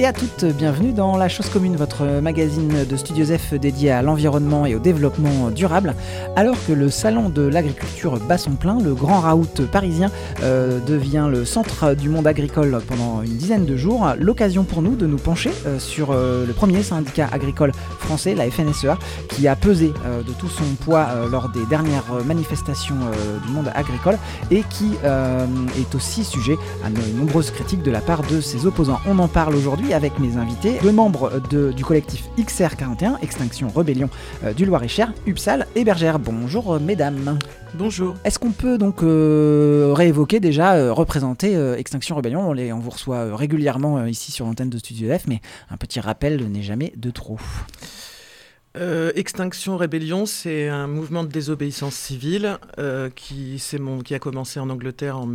et à toutes, bienvenue dans La Chose Commune, votre magazine de Studios F dédié à l'environnement et au développement durable. Alors que le salon de l'agriculture bat son plein, le grand raout parisien euh, devient le centre du monde agricole pendant une dizaine de jours. L'occasion pour nous de nous pencher euh, sur le premier syndicat agricole français, la FNSEA, qui a pesé de tout son poids lors des dernières manifestations du monde agricole et qui est aussi sujet à de nombreuses critiques de la part de ses opposants. On en parle aujourd'hui avec mes invités, deux membres du collectif XR41, Extinction Rebellion euh, du Loir-et-Cher, Upsal et Bergère. Bonjour euh, mesdames. Bonjour. Est-ce qu'on peut donc euh, réévoquer déjà, représenter Extinction Rebellion? On, les, on vous reçoit régulièrement ici sur l'antenne de Studio F, mais un petit rappel n'est jamais de trop. Euh, Extinction Rébellion, c'est un mouvement de désobéissance civile euh, qui, mon, qui, a commencé en Angleterre, en,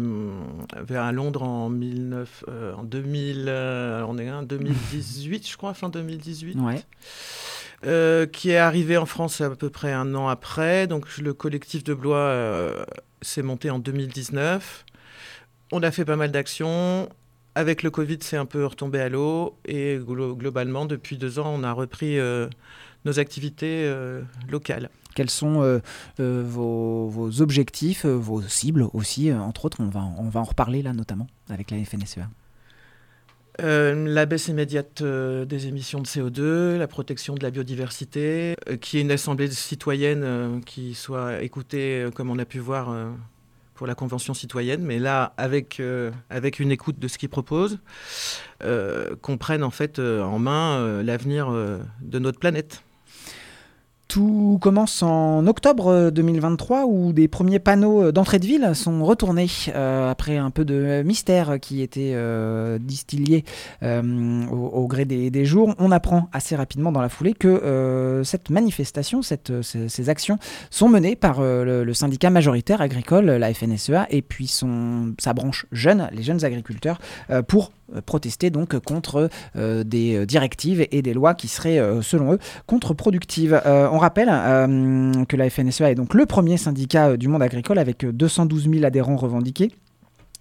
à Londres en, 19, euh, en 2000, on est 2018, je crois, fin 2018. qui est arrivé en France à peu près un an après. Donc le collectif de Blois s'est monté en 2019. On a fait pas mal d'actions. Avec le Covid, c'est un peu retombé à l'eau. Et globalement, depuis deux ans, on a repris nos activités euh, locales. Quels sont euh, euh, vos, objectifs, vos cibles aussi, entre autres on va, on va en reparler là notamment avec la FNSEA. la baisse immédiate des émissions de CO2, la protection de la biodiversité, qui est une assemblée citoyenne qui soit écoutée comme on a pu voir pour la Convention citoyenne, mais là avec, avec une écoute de ce qu'ils proposent, qu'on prenne en fait en main l'avenir de notre planète. Tout commence en octobre 2023 euh, où des premiers panneaux euh, d'entrée de ville sont retournés euh, après un peu de mystère qui était distillé au, gré des, jours. On apprend assez rapidement dans la foulée que cette manifestation, ces, actions sont menées par le, syndicat majoritaire agricole, la FNSEA, et puis son, sa branche jeune, les jeunes agriculteurs, pour protester donc contre des directives et des lois qui seraient, selon eux, contre-productives on rappelle euh, que la FNSEA est donc le premier syndicat euh, du monde agricole avec 212 euh, 000 adhérents revendiqués.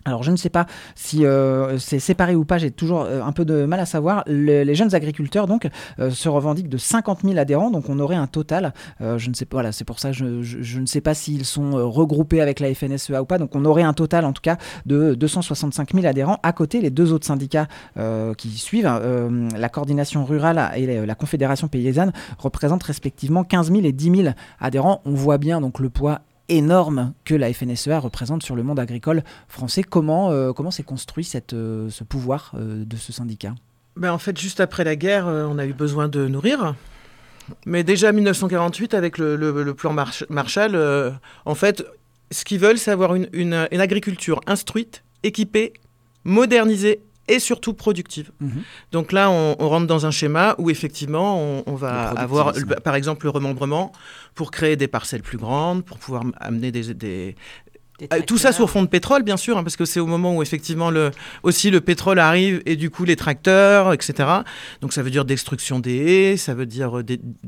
Alors je ne sais pas si euh, c'est séparé ou pas, j'ai toujours euh, un peu de mal à savoir. les jeunes agriculteurs donc euh, se revendiquent de 50 000 adhérents, donc on aurait un total. je ne sais pas, voilà, c'est pour ça je, je, ne sais pas s'ils sont regroupés avec la FNSEA ou pas. Donc on aurait un total en tout cas de 265 000 adhérents. À côté, les deux autres syndicats qui suivent, la coordination rurale et la Confédération paysanne représentent respectivement 15 000 et 10 000 adhérents. On voit bien donc le poids énorme que la FNSEA représente sur le monde agricole français. Comment euh, comment s'est construit euh, ce pouvoir euh, de ce syndicat? Ben En fait, juste après la guerre, on a eu besoin de nourrir. Mais déjà en 1948, avec le, plan Marshall, en fait, ce qu'ils veulent, c'est avoir une, une agriculture instruite, équipée, modernisée et surtout productive. Mhm. Donc là, on, rentre dans un schéma où effectivement, on, va avoir, par exemple, le remembrement pour créer des parcelles plus grandes, pour pouvoir amener des, euh, tout ça sur fond de pétrole, bien sûr, hein, parce que c'est au moment où effectivement le, aussi le pétrole arrive et du coup les tracteurs, etc. Donc ça veut dire destruction des haies, ça veut dire euh,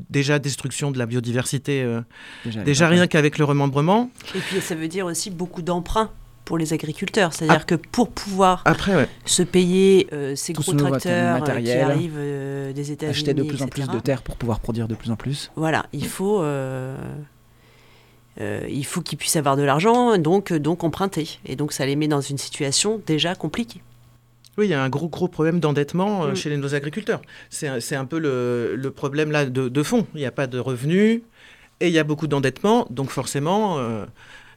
déjà destruction de la biodiversité, euh, déjà, déjà rien qu'avec le remembrement. Et puis ça veut dire aussi beaucoup d'emprunts pour les agriculteurs. C'est-à-dire que pour pouvoir se payer euh, ces gros tracteurs euh, qui arrivent euh, des États-Unis, acheter de plus en plus de terres pour pouvoir produire de plus en plus. Voilà, il faut. il faut qu'ils puissent avoir de l'argent, donc, donc emprunter. Et donc ça les met dans une situation déjà compliquée. Oui, il y a un gros, gros problème d'endettement mm. chez nos agriculteurs. C'est un peu le, le problème là de, de, fond. Il n'y a pas de revenus et il y a beaucoup d'endettement. Donc forcément,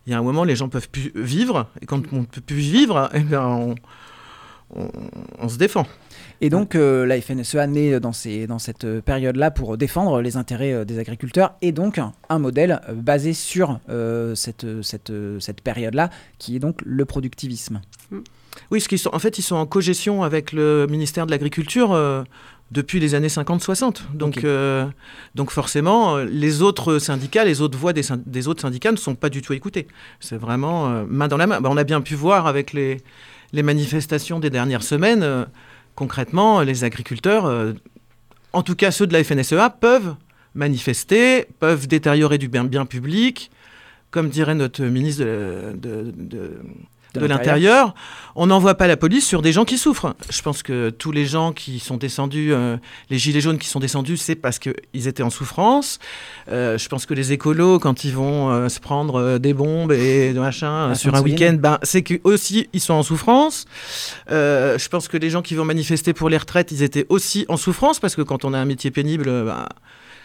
il y a un moment, les gens peuvent plus vivre, et quand on ne peut plus vivre, eh bien, on, se défend. Et donc, euh, la FNSEA naît dans, ces, dans cette période-là pour défendre les intérêts euh, des agriculteurs et donc un modèle euh, basé sur cette, cette, cette période-là qui est donc le productivisme. Oui, ce qu'ils sont, en fait, ils sont en cogestion avec le ministère de l'Agriculture depuis les années 50-60. Donc, euh, donc forcément, les autres syndicats, les autres voix des, autres syndicats ne sont pas du tout écoutées. C'est vraiment euh, main dans la main. Bah, on a bien pu voir avec les, les manifestations des dernières semaines, euh, concrètement, les agriculteurs, en tout cas ceux de la FNSEA, peuvent manifester, peuvent détériorer du bien, bien public. Comme dirait notre ministre de, de, l'intérieur, on n'envoie pas la police sur des gens qui souffrent. Je pense que tous les gens qui sont descendus, euh, les gilets jaunes qui sont descendus, c'est parce qu'ils étaient en souffrance. Euh, je pense que les écolos, quand ils vont euh, se prendre des bombes et de machin sur un week-end, ben, c'est aussi ils sont en souffrance. je pense que les gens qui vont manifester pour les retraites, ils étaient aussi en souffrance parce que quand on a un métier pénible, ben,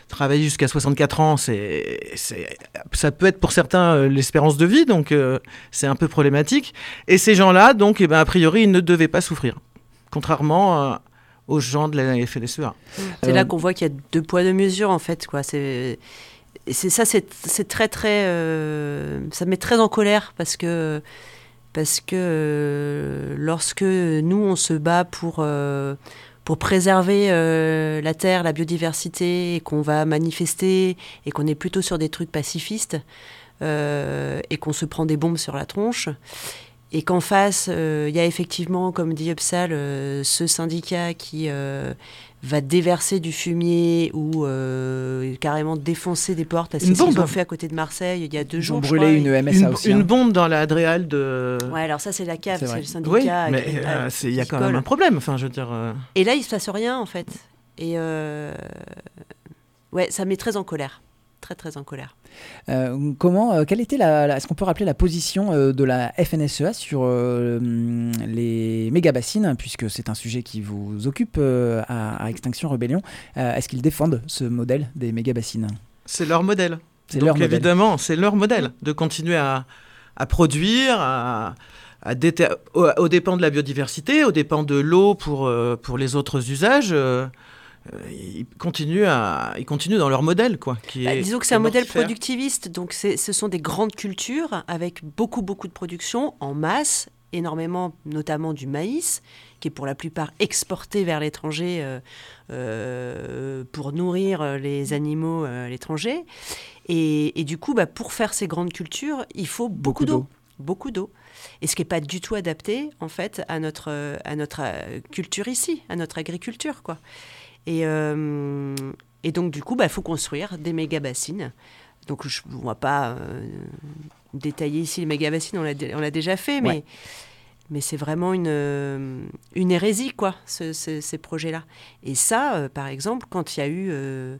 travailler jusqu'à 64 ans, c'est, ça peut être pour certains euh, l'espérance de vie, donc euh, c'est un peu problématique. Et ces gens-là, donc, eh ben, a priori, ils ne devaient pas souffrir, contrairement euh, aux gens de la FNSEA. C'est là qu'on voit qu'il y a deux poids, deux mesures, en fait. Quoi. C'est, ça, c'est, très, très. ça met très en colère parce que. Parce que lorsque nous, on se bat pour pour préserver euh, la terre, la biodiversité, et qu'on va manifester, et qu'on est plutôt sur des trucs pacifistes, euh, et qu'on se prend des bombes sur la tronche, et qu'en face, euh, il y a effectivement, comme dit Upsal, ce syndicat qui va déverser du fumier ou euh, carrément défoncer des portes. C'est ce qu'ils ont fait à côté de Marseille il y a deux jours. Ils ont brûlé une MSA aussi. Une hein. bombe dans la Adréal de. Ouais, alors ça c'est la cave, c'est le syndicat. Oui, mais euh, il y a quand même un problème. Enfin, je veux dire. Euh. Et là, il se passe rien en fait. Et ouais, ça met très en colère très très en colère. Euh, comment, euh, quelle était la, est-ce qu'on peut rappeler la position euh, de la FNSEA sur les méga bassines, puisque c'est un sujet qui vous occupe à, Extinction Rebellion. est-ce qu'ils défendent ce modèle des méga bassines C'est leur modèle. C'est leur évidemment, c'est leur modèle de continuer à, à produire, à, à aux, dépens de la biodiversité, aux dépens de l'eau pour, pour les autres usages. Euh, ils continuent, à, ils continuent dans leur modèle. Quoi, qui bah, disons que c'est un modèle productiviste, donc ce sont des grandes cultures avec beaucoup, beaucoup de production en masse, énormément, notamment du maïs, qui est pour la plupart exporté vers l'étranger euh, euh, pour nourrir les animaux à l'étranger. Et, du coup, bah, pour faire ces grandes cultures, il faut beaucoup, d'eau. Beaucoup d'eau. Et ce qui n'est pas du tout adapté, en fait, à notre, à notre culture ici, à notre agriculture, quoi. Et, euh, et donc, du coup, il bah, faut construire des méga bassines. Donc, je ne vais pas euh, détailler ici les méga bassines, on l'a déjà fait, mais, mais c'est vraiment une, euh, une hérésie, quoi, ces projets-là. Et ça, par exemple, quand il y a eu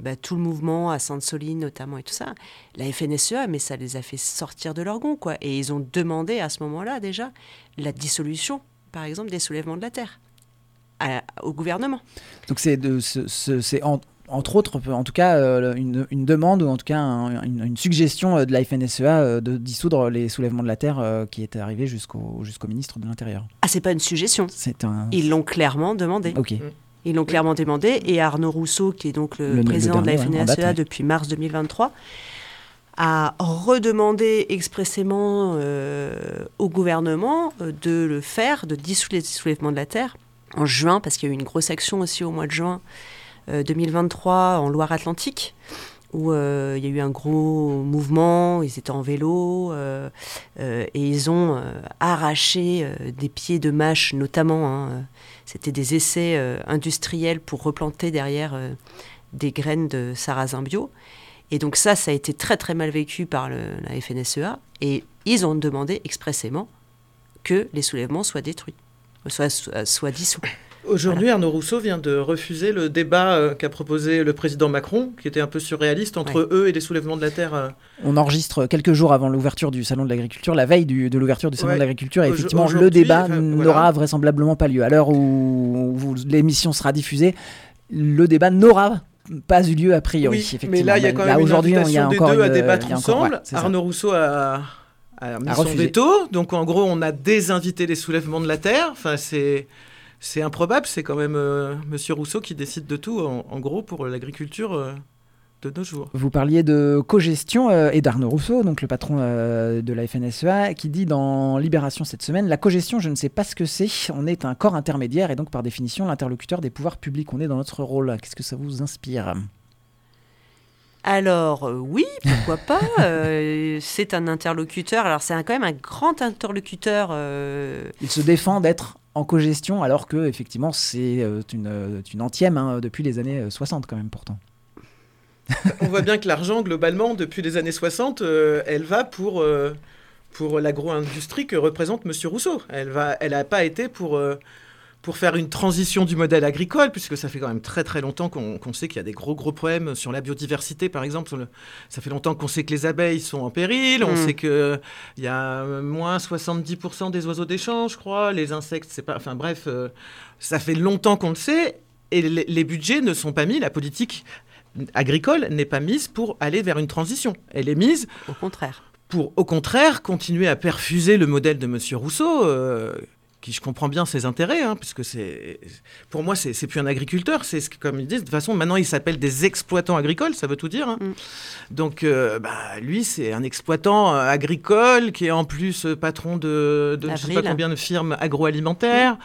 bah, tout le mouvement à Sainte-Soline notamment et tout ça, la FNSEA, mais ça les a fait sortir de leur gond, quoi. Et ils ont demandé à ce moment-là déjà la dissolution, par exemple, des soulèvements de la terre au gouvernement. Donc c'est entre autres, en tout cas, euh, une, demande ou en tout cas une, suggestion euh, de la FNSEA euh, de dissoudre les soulèvements de la terre qui était arrivé jusqu'au jusqu'au ministre de l'Intérieur. Ah, c'est pas une suggestion. C'est un. Ils l'ont clairement demandé. Ok. Ils l'ont clairement demandé et Arnaud Rousseau, qui est donc le, président de la FNSEA depuis mars 2023, a redemandé expressément au gouvernement de le faire, de dissoudre les soulèvements de la terre en juin, parce qu'il y a eu une grosse action aussi au mois de juin 2023 euh, en Loire-Atlantique, où euh, il y a eu un gros mouvement, ils étaient en vélo, euh, et ils ont arraché des pieds de mâche notamment. Hein, c'était des essais industriels pour replanter derrière des graines de sarrasin bio. Et donc ça, ça a été très très mal vécu par la FNSEA, et ils ont demandé expressément que les soulèvements soient détruits soit, soit dissous. Aujourd'hui, Arnaud Rousseau vient de refuser le débat euh, qu'a proposé le président Macron, qui était un peu surréaliste, entre eux et les soulèvements de la Terre. Euh. On enregistre quelques jours avant l'ouverture du Salon de l'Agriculture, la veille de l'ouverture du Salon de l'Agriculture, et effectivement, le débat n'aura vraisemblablement pas lieu. À l'heure où, l'émission sera diffusée, le débat n'aura pas eu lieu a priori. Oui, mais là, il y a quand même une invitation des deux à débattre ensemble. Arnaud Rousseau a a mis son veto. Donc en gros, on a désinvité les soulèvements de la Terre. Enfin, c'est c'est improbable. C'est quand même euh, Monsieur Rousseau qui décide de tout, en, gros, pour l'agriculture. Euh, de nos jours. Vous parliez de cogestion euh, et d'Arnaud Rousseau, donc le patron de la FNSEA, qui dit dans Libération cette semaine La cogestion, je ne sais pas ce que c'est. On est un corps intermédiaire et donc par définition l'interlocuteur des pouvoirs publics. On est dans notre rôle. Qu'est-ce que ça vous inspire? Alors euh, oui, pourquoi pas euh, C'est un interlocuteur. Alors c'est quand même un grand interlocuteur. Euh, Il se défend d'être en cogestion alors que effectivement c'est une, une antième hein, depuis les années 60 quand même pourtant. On voit bien que l'argent globalement depuis les années 60, elle va pour pour l'agro-industrie que représente M. Rousseau. Elle n'a elle pas été pour pour faire une transition du modèle agricole, puisque ça fait quand même très très longtemps qu'on sait qu'il y a des gros gros problèmes sur la biodiversité, par exemple. ça fait longtemps qu'on sait que les abeilles sont en péril, on mm. sait qu'il y a moins 70% des oiseaux d'échange, je crois, les insectes, c'est pas... Enfin bref, euh, ça fait longtemps qu'on le sait, et les, les budgets ne sont pas mis, la politique agricole n'est pas mise pour aller vers une transition. Elle est mise... Au contraire pour au contraire continuer à perfuser le modèle de M. Rousseau, euh, je comprends bien ses intérêts, hein, puisque c'est, pour moi, c'est, c'est plus un agriculteur, c'est ce comme ils disent. De toute façon, maintenant, il s'appelle des exploitants agricoles, ça veut tout dire. Hein. Mm. Donc, euh, bah, lui, c'est un exploitant euh, agricole qui est en plus euh, patron de, de je sais pas combien de firmes agroalimentaires,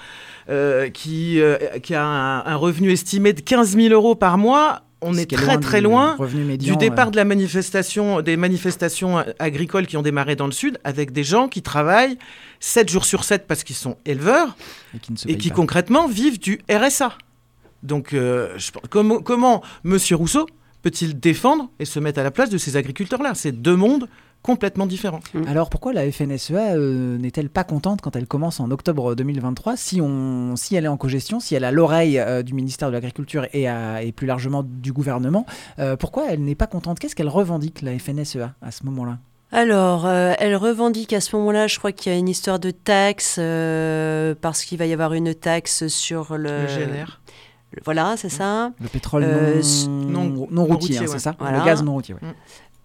qui, qui a un, revenu estimé de 15 000 euros par mois on est, très très loin du départ de la manifestation, des manifestations agricoles qui ont démarré dans le sud, avec des gens qui travaillent 7 jours sur 7 parce qu'ils sont éleveurs et qui, concrètement vivent du RSA. Donc, euh, comment, comment M. Rousseau peut-il défendre et se mettre à la place de ces agriculteurs-là? C'est deux mondes complètement différents. Mmh. Alors pourquoi la FNSEA euh, n'est-elle pas contente quand elle commence en octobre 2023 si, on, si elle est en cogestion, si elle a l'oreille euh, du ministère de l'Agriculture et, et, plus largement du gouvernement Pourquoi elle n'est pas contente? Qu'est-ce qu'elle revendique la FNSEA à ce moment-là? Alors, euh, elle revendique à ce moment-là, je crois qu'il y a une histoire de taxe, euh, parce qu'il va y avoir une taxe sur le... Le GNR. voilà, c'est ça. Le pétrole euh, non, non, routier, hein, c'est ça? Le gaz non routier,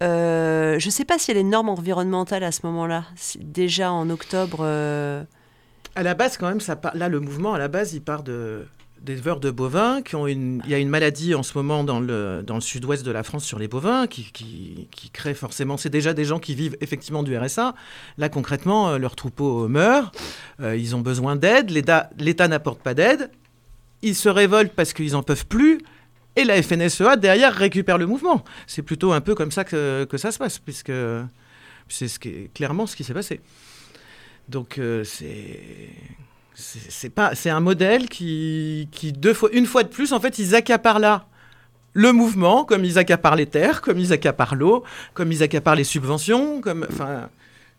mm. je ne sais pas si elle est norme environnementale à ce moment-là. Déjà en octobre... À la base, quand même, ça là, le mouvement, à la base, il part de des éleveurs de bovins qui ont une. Il y a une maladie en ce moment dans le, dans le sud-ouest de la France sur les bovins qui, qui, crée forcément. C'est déjà des gens qui vivent effectivement du RSA. Là, concrètement, euh, leur troupeau meurt. Euh, ils ont besoin d'aide. L'État n'apporte pas d'aide. Ils se révoltent parce qu'ils n'en peuvent plus. Et la FNSEA, derrière, récupère le mouvement. C'est plutôt un peu comme ça que, que ça se passe, puisque c'est clairement ce qui s'est passé. Donc, euh, c'est c'est pas, c'est un modèle qui, qui deux fois, une fois de plus, en fait, ils accaparent là le mouvement, comme ils accaparent les terres, comme ils accaparent l'eau, comme ils accaparent les subventions, comme, enfin,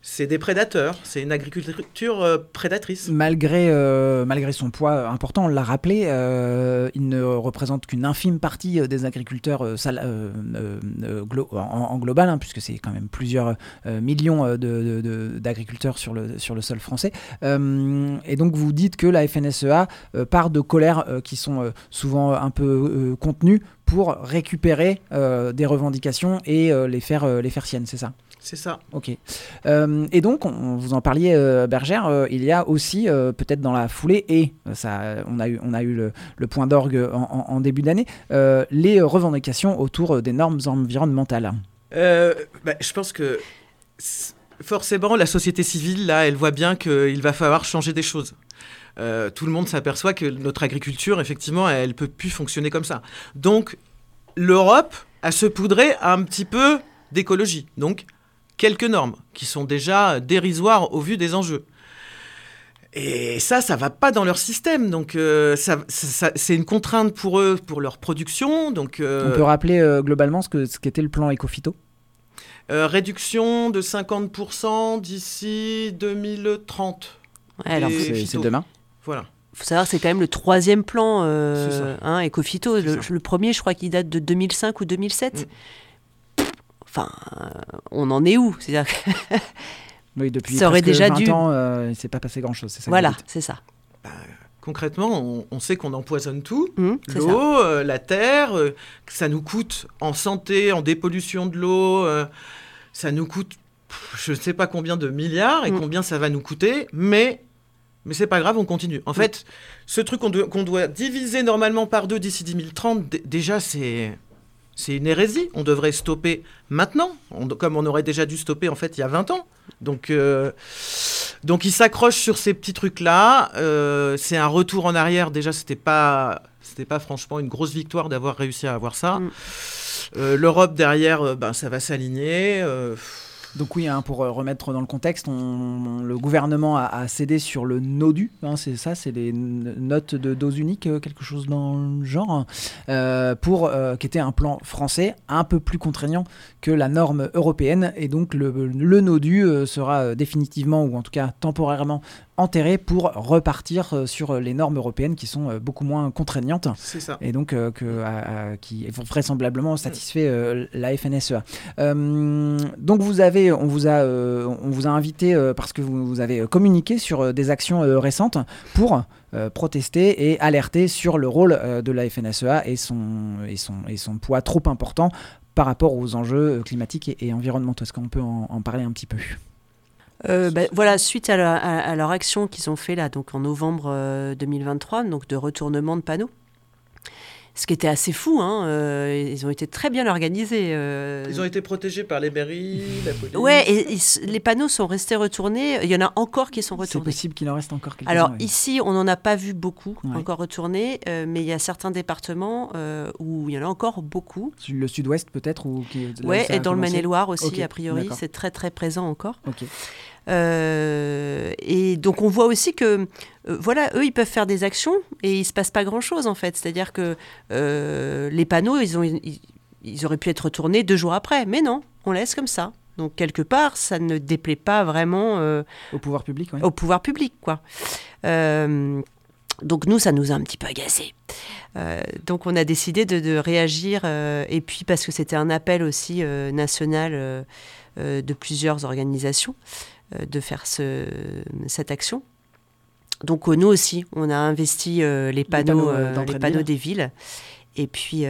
c'est des prédateurs, c'est une agriculture euh, prédatrice. Malgré, euh, malgré son poids important, on l'a rappelé, euh, il ne représente qu'une infime partie des agriculteurs en, global, hein, puisque c'est quand même plusieurs millions d'agriculteurs sur, le, sur le sol français. et donc vous dites que la FNSEA part de colères qui sont souvent un peu contenues pour récupérer des revendications et les, faire, les faire siennes, c'est ça? C'est ça. Ok. Euh, et donc, on, vous en parliez, euh, Bergère, euh, il y a aussi, peut-être dans la foulée, et ça, on a eu, on a eu le, point d'orgue en, début d'année, les revendications autour des normes environnementales. Bah, je pense que forcément, la société civile, là, elle voit bien qu'il va falloir changer des choses. tout le monde s'aperçoit que notre agriculture, effectivement, elle ne peut plus fonctionner comme ça. Donc, l'Europe a se poudré un petit peu d'écologie. Donc, quelques normes qui sont déjà dérisoires au vu des enjeux. Et ça, ça va pas dans leur système. Donc, euh, ça, c'est une contrainte pour eux, pour leur production. Donc, euh, On peut rappeler euh, globalement ce, que, ce qu'était le plan Ecofito Réduction de 50% d'ici 2030. alors c'est, demain Voilà. Il faut savoir que c'est quand même le troisième plan hein, Ecofito. Le, premier, je crois qu'il date de 2005 ou 2007. Enfin, on en est où C'est-à-dire Oui, depuis ça aurait déjà 20 dû... ans, euh, il ne s'est pas passé grand-chose. Ça voilà, c'est ça. Bah, concrètement, on, sait qu'on empoisonne tout. Mmh, l'eau, euh, la terre, euh, ça nous coûte en santé, en dépollution de l'eau, ça nous coûte je ne sais pas combien de milliards et mmh. combien ça va nous coûter, mais mais c'est pas grave, on continue. En mmh. fait, ce truc qu'on doit, doit, diviser normalement par deux d'ici 2030, déjà, c'est c'est une hérésie. On devrait stopper maintenant, comme on aurait déjà dû stopper en fait il y a 20 ans. Donc, euh, donc il s'accroche sur ces petits trucs-là. Euh, c'est un retour en arrière. Déjà, c'était pas, c'était pas franchement une grosse victoire d'avoir réussi à avoir ça. Mm. Euh, L'Europe derrière, ben, ça va s'aligner. Donc oui, hein, pour euh, remettre dans le contexte, le gouvernement a, cédé sur le NODU, hein, c'est ça, c'est les notes de dose unique, euh, quelque chose dans le genre, euh, pour qui était un plan français un peu plus contraignant que la norme européenne, et donc le, le NODU sera définitivement ou en tout cas temporairement enterré pour repartir euh, sur les normes européennes qui sont euh, beaucoup moins contraignantes. C'est ça. Et donc euh, que, qui vraisemblablement satisfait la FNSEA. donc vous avez, on vous a, on vous a invité parce que vous, avez communiqué sur des actions récentes pour protester et alerter sur le rôle de la FNSEA et son, et, son, et son poids trop important par rapport aux enjeux climatiques et, environnementaux. Est-ce qu'on peut en parler un petit peu? Euh, bah, voilà, suite à, leur action qu'ils ont fait là, donc en novembre 2023, euh, donc de retournement de panneaux. Ce qui était assez fou, hein, euh, ils ont été très bien organisés. Ils ont été protégés par les mairies, la police. Ouais, et, les panneaux sont restés retournés. Il y en a encore qui sont retournés. C'est possible qu'il en reste encore quelques-uns. Alors ici, on n'en a pas vu beaucoup encore retournés, mais il y a certains départements où il y en a encore beaucoup. Le sud-ouest peut-être ou Ouais, et dans le Maine-et-Loire aussi, a priori, c'est très très présent encore. Euh, et donc on voit aussi que, euh, voilà, eux, ils peuvent faire des actions et il se passe pas grand-chose en fait. C'est-à-dire que euh, les panneaux, ils, ont, ils, auraient pu être retournés deux jours après, mais non, on laisse comme ça. Donc quelque part, ça ne déplaît pas vraiment au pouvoir public. Au pouvoir public, quoi. donc nous, ça nous a un petit peu agacé. donc on a décidé de, de réagir, et puis parce que c'était un appel aussi national de plusieurs organisations. Euh, de faire ce, cette action. Donc euh, nous aussi, on a investi euh, les panneaux, les panneaux, des villes. Et puis,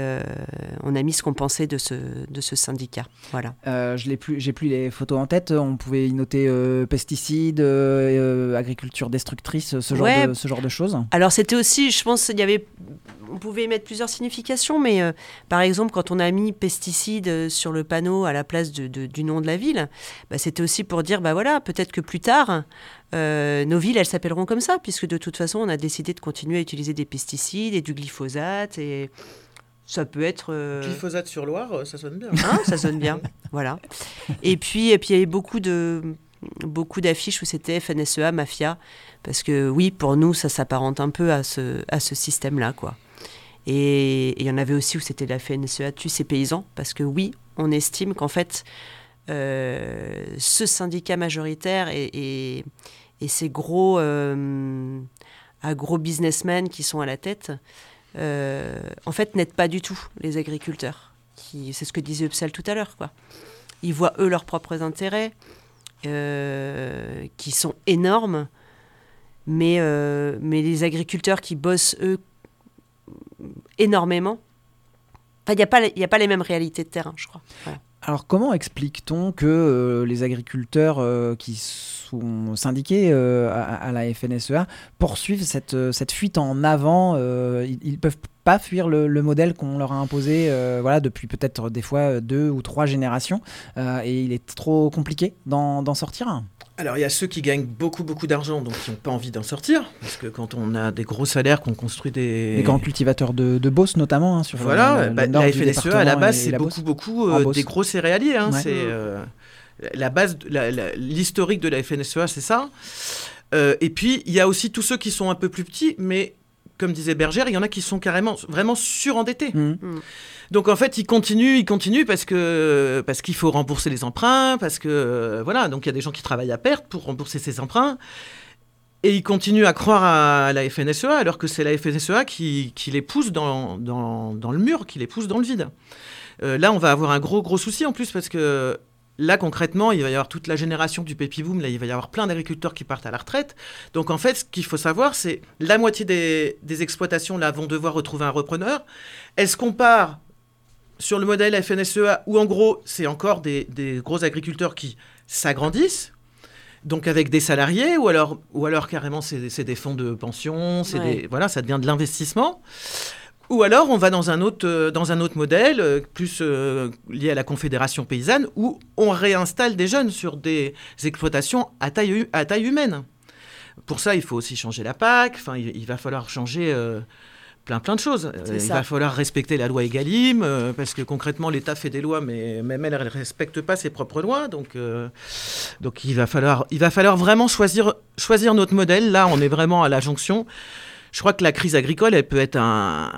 on a mis ce qu'on pensait de ce, de ce syndicat. Voilà. je n'ai plus, j'ai plus les photos en tête. On pouvait y noter pesticides, agriculture destructrice, ce genre, de, ce genre de choses. Alors, c'était aussi, je pense, il y avait on pouvait y mettre plusieurs significations, mais euh, par exemple, quand on a mis pesticides euh, sur le panneau à la place du nom de la ville, bah, c'était aussi pour dire, bah voilà, peut-être que plus tard, euh, nos villes, elles s'appelleront comme ça, puisque de toute façon, on a décidé de continuer à utiliser des pesticides et du glyphosate et ça peut être. Glyphosate sur Loire, ça sonne bien. Hein, ça sonne bien, voilà. Et puis, et puis il y avait beaucoup de beaucoup d'affiches où c'était FNSEA, Mafia, parce que oui, pour nous, ça s'apparente un peu à ce, à ce système-là, quoi. Et il y en avait aussi où c'était la FNSEA tue ces paysans, parce que oui, on estime qu'en fait, euh, ce syndicat majoritaire et, ces gros, euh, gros businessmen qui sont à la tête, euh, en fait, n'aident pas du tout les agriculteurs. C'est ce que disait Upsal tout à l'heure. quoi. Ils voient, eux, leurs propres intérêts, qui sont énormes, mais, mais les agriculteurs qui bossent, eux, énormément. il n'y a, a pas les mêmes réalités de terrain, je crois. Alors comment explique-t-on que euh, les agriculteurs euh, qui sont syndiqués euh, à, la FNSEA poursuivent cette, cette fuite en avant Ils peuvent pas fuir le, modèle qu'on leur a imposé voilà, depuis peut-être des fois deux ou trois générations. Et il est trop compliqué d'en sortir alors il y a ceux qui gagnent beaucoup beaucoup d'argent, donc qui n'ont pas envie d'en sortir, parce que quand on a des gros salaires, qu'on construit des... Les grands cultivateurs de, de Beauce notamment, hein, sur Voilà, bah, la FNSE à la base c'est beaucoup beaucoup euh, des gros céréaliers, hein, c'est euh, la base, l'historique de la FNSEA c'est ça. Euh, et puis il y a aussi tous ceux qui sont un peu plus petits, mais comme disait Bergère, il y en a qui sont carrément vraiment surendettés. Mmh. Mmh. Donc en fait, il continue, il continue parce que parce qu'il faut rembourser les emprunts, parce que euh, voilà, donc il y a des gens qui travaillent à perte pour rembourser ces emprunts. Et il continue à croire à la FNSEA alors que c'est la FNSEA qui, qui les pousse dans, dans, dans, le mur, qui les pousse dans le vide. Euh, là, on va avoir un gros gros souci en plus parce que Là, concrètement, il va y avoir toute la génération du Pépi Boom. Là, il va y avoir plein d'agriculteurs qui partent à la retraite. Donc, en fait, ce qu'il faut savoir, c'est la moitié des, des, exploitations là vont devoir retrouver un repreneur. Est-ce qu'on part sur le modèle FNSEA, où en gros, c'est encore des, gros agriculteurs qui s'agrandissent, donc avec des salariés, ou alors, ou alors carrément c'est des fonds de pension, c'est voilà, ça devient de l'investissement. Ou alors on va dans un autre, euh, dans un autre modèle, euh, plus euh, lié à la Confédération paysanne, où on réinstalle des jeunes sur des exploitations à taille, à taille humaine. Pour ça, il faut aussi changer la PAC, enfin, il, va falloir changer plein plein de choses. il va falloir respecter la loi Egalim, parce que concrètement, l'État fait des lois, mais même elle ne respecte pas ses propres lois. Donc, donc il, va falloir, il va falloir vraiment choisir, choisir notre modèle. Là, on est vraiment à la jonction. Je crois que la crise agricole, elle peut être un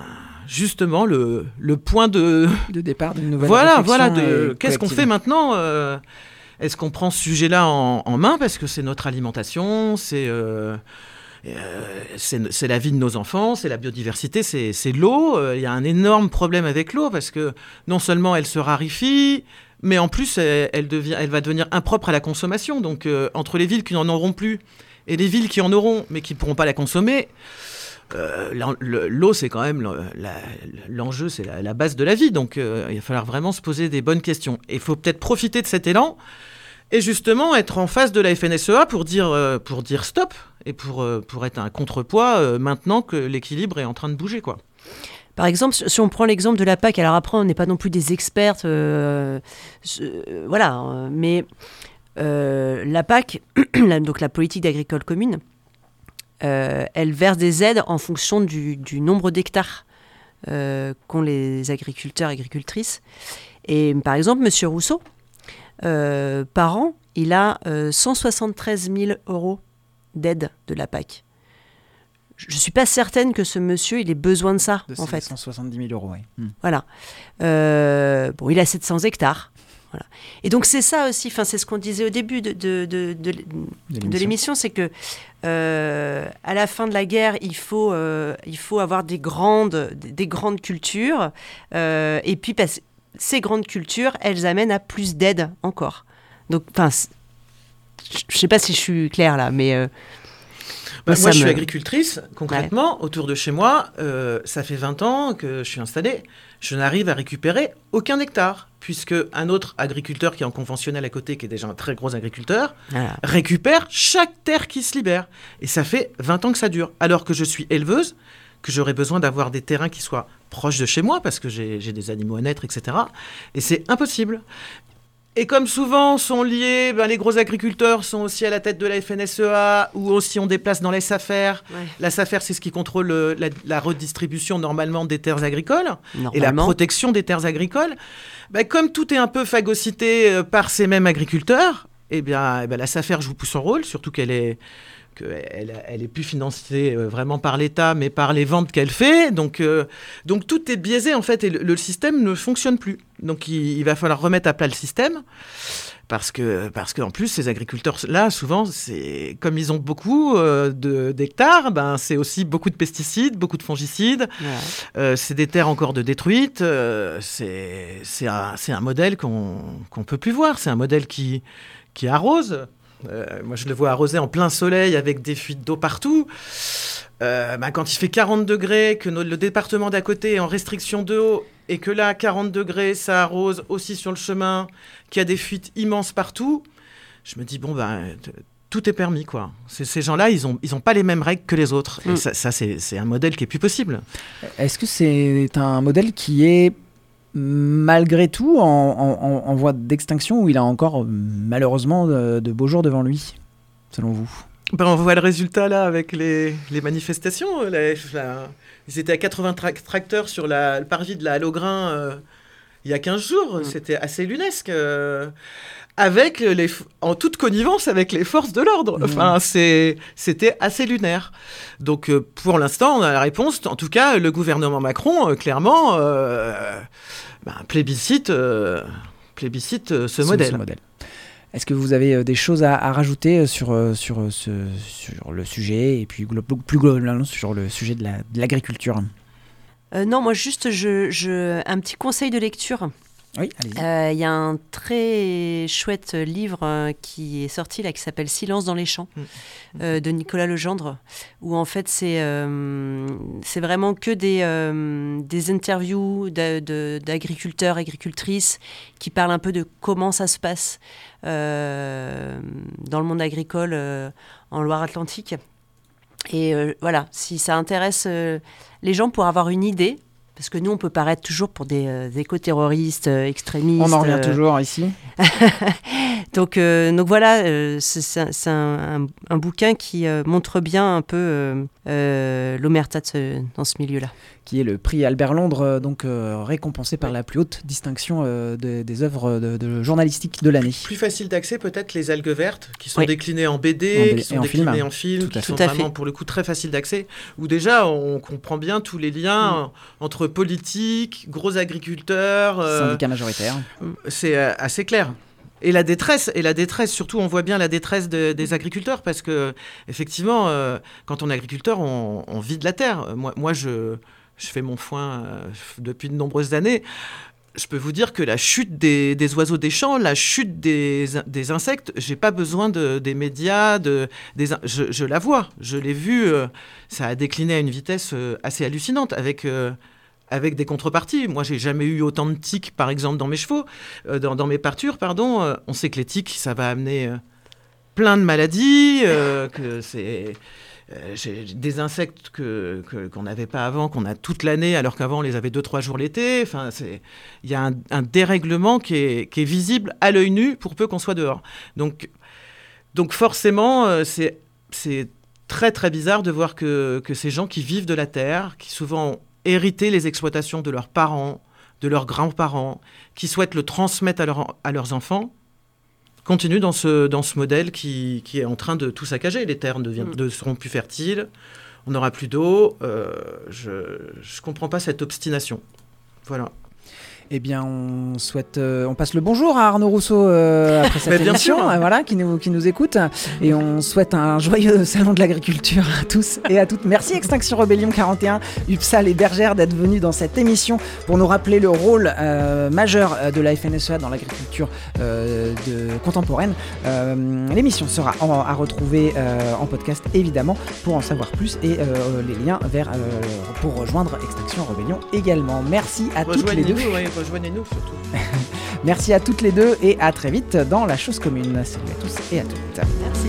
justement le, le point de... de départ d'une nouvelle voilà voilà de qu'est-ce qu'on fait maintenant euh, est-ce qu'on prend ce sujet-là en, main parce que c'est notre alimentation c'est euh, euh, c'est la vie de nos enfants, c'est la biodiversité, c'est l'eau. Il y a un énorme problème avec l'eau parce que non seulement elle se raréfie, mais en plus elle, devient, elle va devenir impropre à la consommation. Donc entre les villes qui n'en auront plus et les villes qui en auront mais qui ne pourront pas la consommer, euh, l'eau, c'est quand même l'enjeu, c'est la, base de la vie. Donc, euh, il va falloir vraiment se poser des bonnes questions. Et il faut peut-être profiter de cet élan et justement être en face de la FNSEA pour dire, euh, pour dire stop et pour, pour être un contrepoids maintenant que l'équilibre est en train de bouger. quoi. Par exemple, si on prend l'exemple de la PAC, alors après, on n'est pas non plus des experts, voilà, mais la PAC, donc la politique agricole commune, euh, elle verse des aides en fonction du, nombre d'hectares euh, qu'ont les agriculteurs et agricultrices. Et par exemple, M. Rousseau, euh, par an, il a 173 000 euros d'aide de la PAC. Je ne suis pas certaine que ce monsieur, il ait besoin de ça, en fait. 170 000 euros, oui. Hmm. Voilà. bon, il a 700 hectares. Et donc c'est ça aussi, enfin c'est ce qu'on disait au début de, de, de, l'émission, c'est que euh, à la fin de la guerre, il faut, euh, il faut avoir des grandes, des grandes cultures, euh, et puis parce, ces grandes cultures, elles amènent à plus d'aide encore. Donc, enfin, je sais pas si je suis claire là, mais bah, moi, je suis agricultrice, concrètement, autour de chez moi. Euh, ça fait 20 ans que je suis installée. Je n'arrive à récupérer aucun hectare, puisque un autre agriculteur qui est en conventionnel à côté, qui est déjà un très gros agriculteur, récupère chaque terre qui se libère. Et ça fait 20 ans que ça dure. Alors que je suis éleveuse, que j'aurais besoin d'avoir des terrains qui soient proches de chez moi, parce que j'ai des animaux à naître, etc. Et c'est impossible. Et comme souvent sont liés, ben, les gros agriculteurs sont aussi à la tête de la FNSEA ou aussi on déplace dans les SAFER. La SAFER, c'est ce qui contrôle la, redistribution normalement des terres agricoles et la protection des terres agricoles. Ben, comme tout est un peu phagocyté euh, par ces mêmes agriculteurs, eh bien, eh ben, la SAFER joue son rôle, surtout qu'elle est qu'elle elle est plus financée euh, vraiment par l'État, mais par les ventes qu'elle fait. Donc, euh, donc tout est biaisé en fait et le, système ne fonctionne plus. Donc il, va falloir remettre à plat le système. Parce que, parce qu'en plus, ces agriculteurs-là, souvent, c'est comme ils ont beaucoup euh, d'hectares, ben, c'est aussi beaucoup de pesticides, beaucoup de fongicides. c'est des terres encore de détruites. c'est un, un, modèle qu'on ne peut plus voir. C'est un modèle qui, qui arrose euh, moi, je le vois arrosé en plein soleil avec des fuites d'eau partout. Euh, bah, quand il fait 40 degrés, que le département d'à côté est en restriction d'eau, et que là, 40 degrés, ça arrose aussi sur le chemin, qu'il y a des fuites immenses partout, je me dis, bon, ben, tout est permis, quoi. Ces gens-là, ils n'ont ils ont pas les mêmes règles que les autres. Et mm. ça, ça c'est un modèle qui est plus possible. Est-ce que c'est un modèle qui est malgré tout en, voie d'extinction où il a encore malheureusement de, beaux jours devant lui, selon vous? Ben, On voit le résultat là avec les, manifestations. ils étaient à 80 tracteurs sur la, le parvis de la Halograin euh, il y a 15 jours. Mm. C'était assez lunesque. Euh, avec les, en toute connivence avec les forces de l'ordre. Mm. Enfin, c'était assez lunaire. Donc, euh, pour l'instant, on a la réponse. En tout cas, le gouvernement Macron, clairement, bah, plébiscite, euh, plébiscite ce, modèle. Est-ce que vous avez euh, des choses à, rajouter euh, sur, sur, ce, sur le sujet et puis plus globalement sur le sujet de l'agriculture? Non, moi juste je, je, un petit conseil de lecture. Oui, Il y a un très chouette livre qui est sorti là qui s'appelle Silence dans les champs mm. de Nicolas Legendre où en fait c'est c'est vraiment que des, des interviews d'agriculteurs, agricultrices qui parlent un peu de comment ça se passe dans le monde agricole en Loire-Atlantique. Et voilà, si ça intéresse les gens pour avoir une idée, parce que nous, on peut paraître toujours pour des euh, éco-terroristes, euh, extrémistes. On en revient toujours ici. donc, donc voilà, c'est un, un, bouquin qui montre bien un peu l'omerta dans ce milieu-là qui est le prix Albert Londres, euh, donc euh, récompensé par la plus haute distinction euh, des œuvres de, journalistique de l'année. Plus facile d'accès peut-être les algues vertes, qui sont déclinées en BD, qui sont déclinées en film, qui sont vraiment pour le coup très facile d'accès, où déjà on comprend bien tous les liens mm. entre politique, gros agriculteurs, syndicats majoritaires. C'est assez clair. Et la détresse, et la détresse, surtout, on voit bien la détresse des agriculteurs parce que, effectivement, quand on est agriculteur, on, on, vit de la terre. Moi, moi je, fais mon foin euh, depuis de nombreuses années. Je peux vous dire que la chute des, oiseaux des champs, la chute des, des insectes, j'ai pas besoin de, des médias, je, la vois, je l'ai vu, euh, ça a décliné à une vitesse euh, assez hallucinante avec, avec des contreparties. Moi, j'ai jamais eu autant de tiques, par exemple, dans mes chevaux, dans, dans, mes partures, pardon. on sait que les tiques, ça va amener plein de maladies, que c'est euh, des insectes que, qu'on n'avait pas avant, qu'on a toute l'année, alors qu'avant on les avait deux trois jours l'été. Enfin, il y a un, dérèglement qui est, qui est, visible à l'œil nu pour peu qu'on soit dehors. Donc, donc forcément, euh, c'est c'est très très bizarre de voir que, que ces gens qui vivent de la terre, qui souvent hérité les exploitations de leurs parents, de leurs grands-parents, qui souhaitent le transmettre à, à leurs enfants, continue dans ce, dans ce modèle qui, qui est en train de tout saccager. Les terres ne, mm. seront plus fertiles, on n'aura plus d'eau. Euh, je ne comprends pas cette obstination. Voilà. Eh bien, on souhaite, euh, on passe le bonjour à Arnaud Rousseau euh, après cette émission, euh, voilà, qui nous, qui nous écoute, et on souhaite un joyeux salon de l'agriculture à tous et à toutes. Merci Extinction Rebellion 41, UPSAL et Bergère d'être venus dans cette émission pour nous rappeler le rôle majeur de la FNSEA dans l'agriculture contemporaine. L'émission sera à retrouver en podcast évidemment pour en savoir plus et les liens vers pour rejoindre Extinction Rebellion également. Merci à toutes les deux rejoignez-nous surtout. Merci à toutes les deux et à très vite dans La Chose Commune. Salut à tous et à toutes. Merci.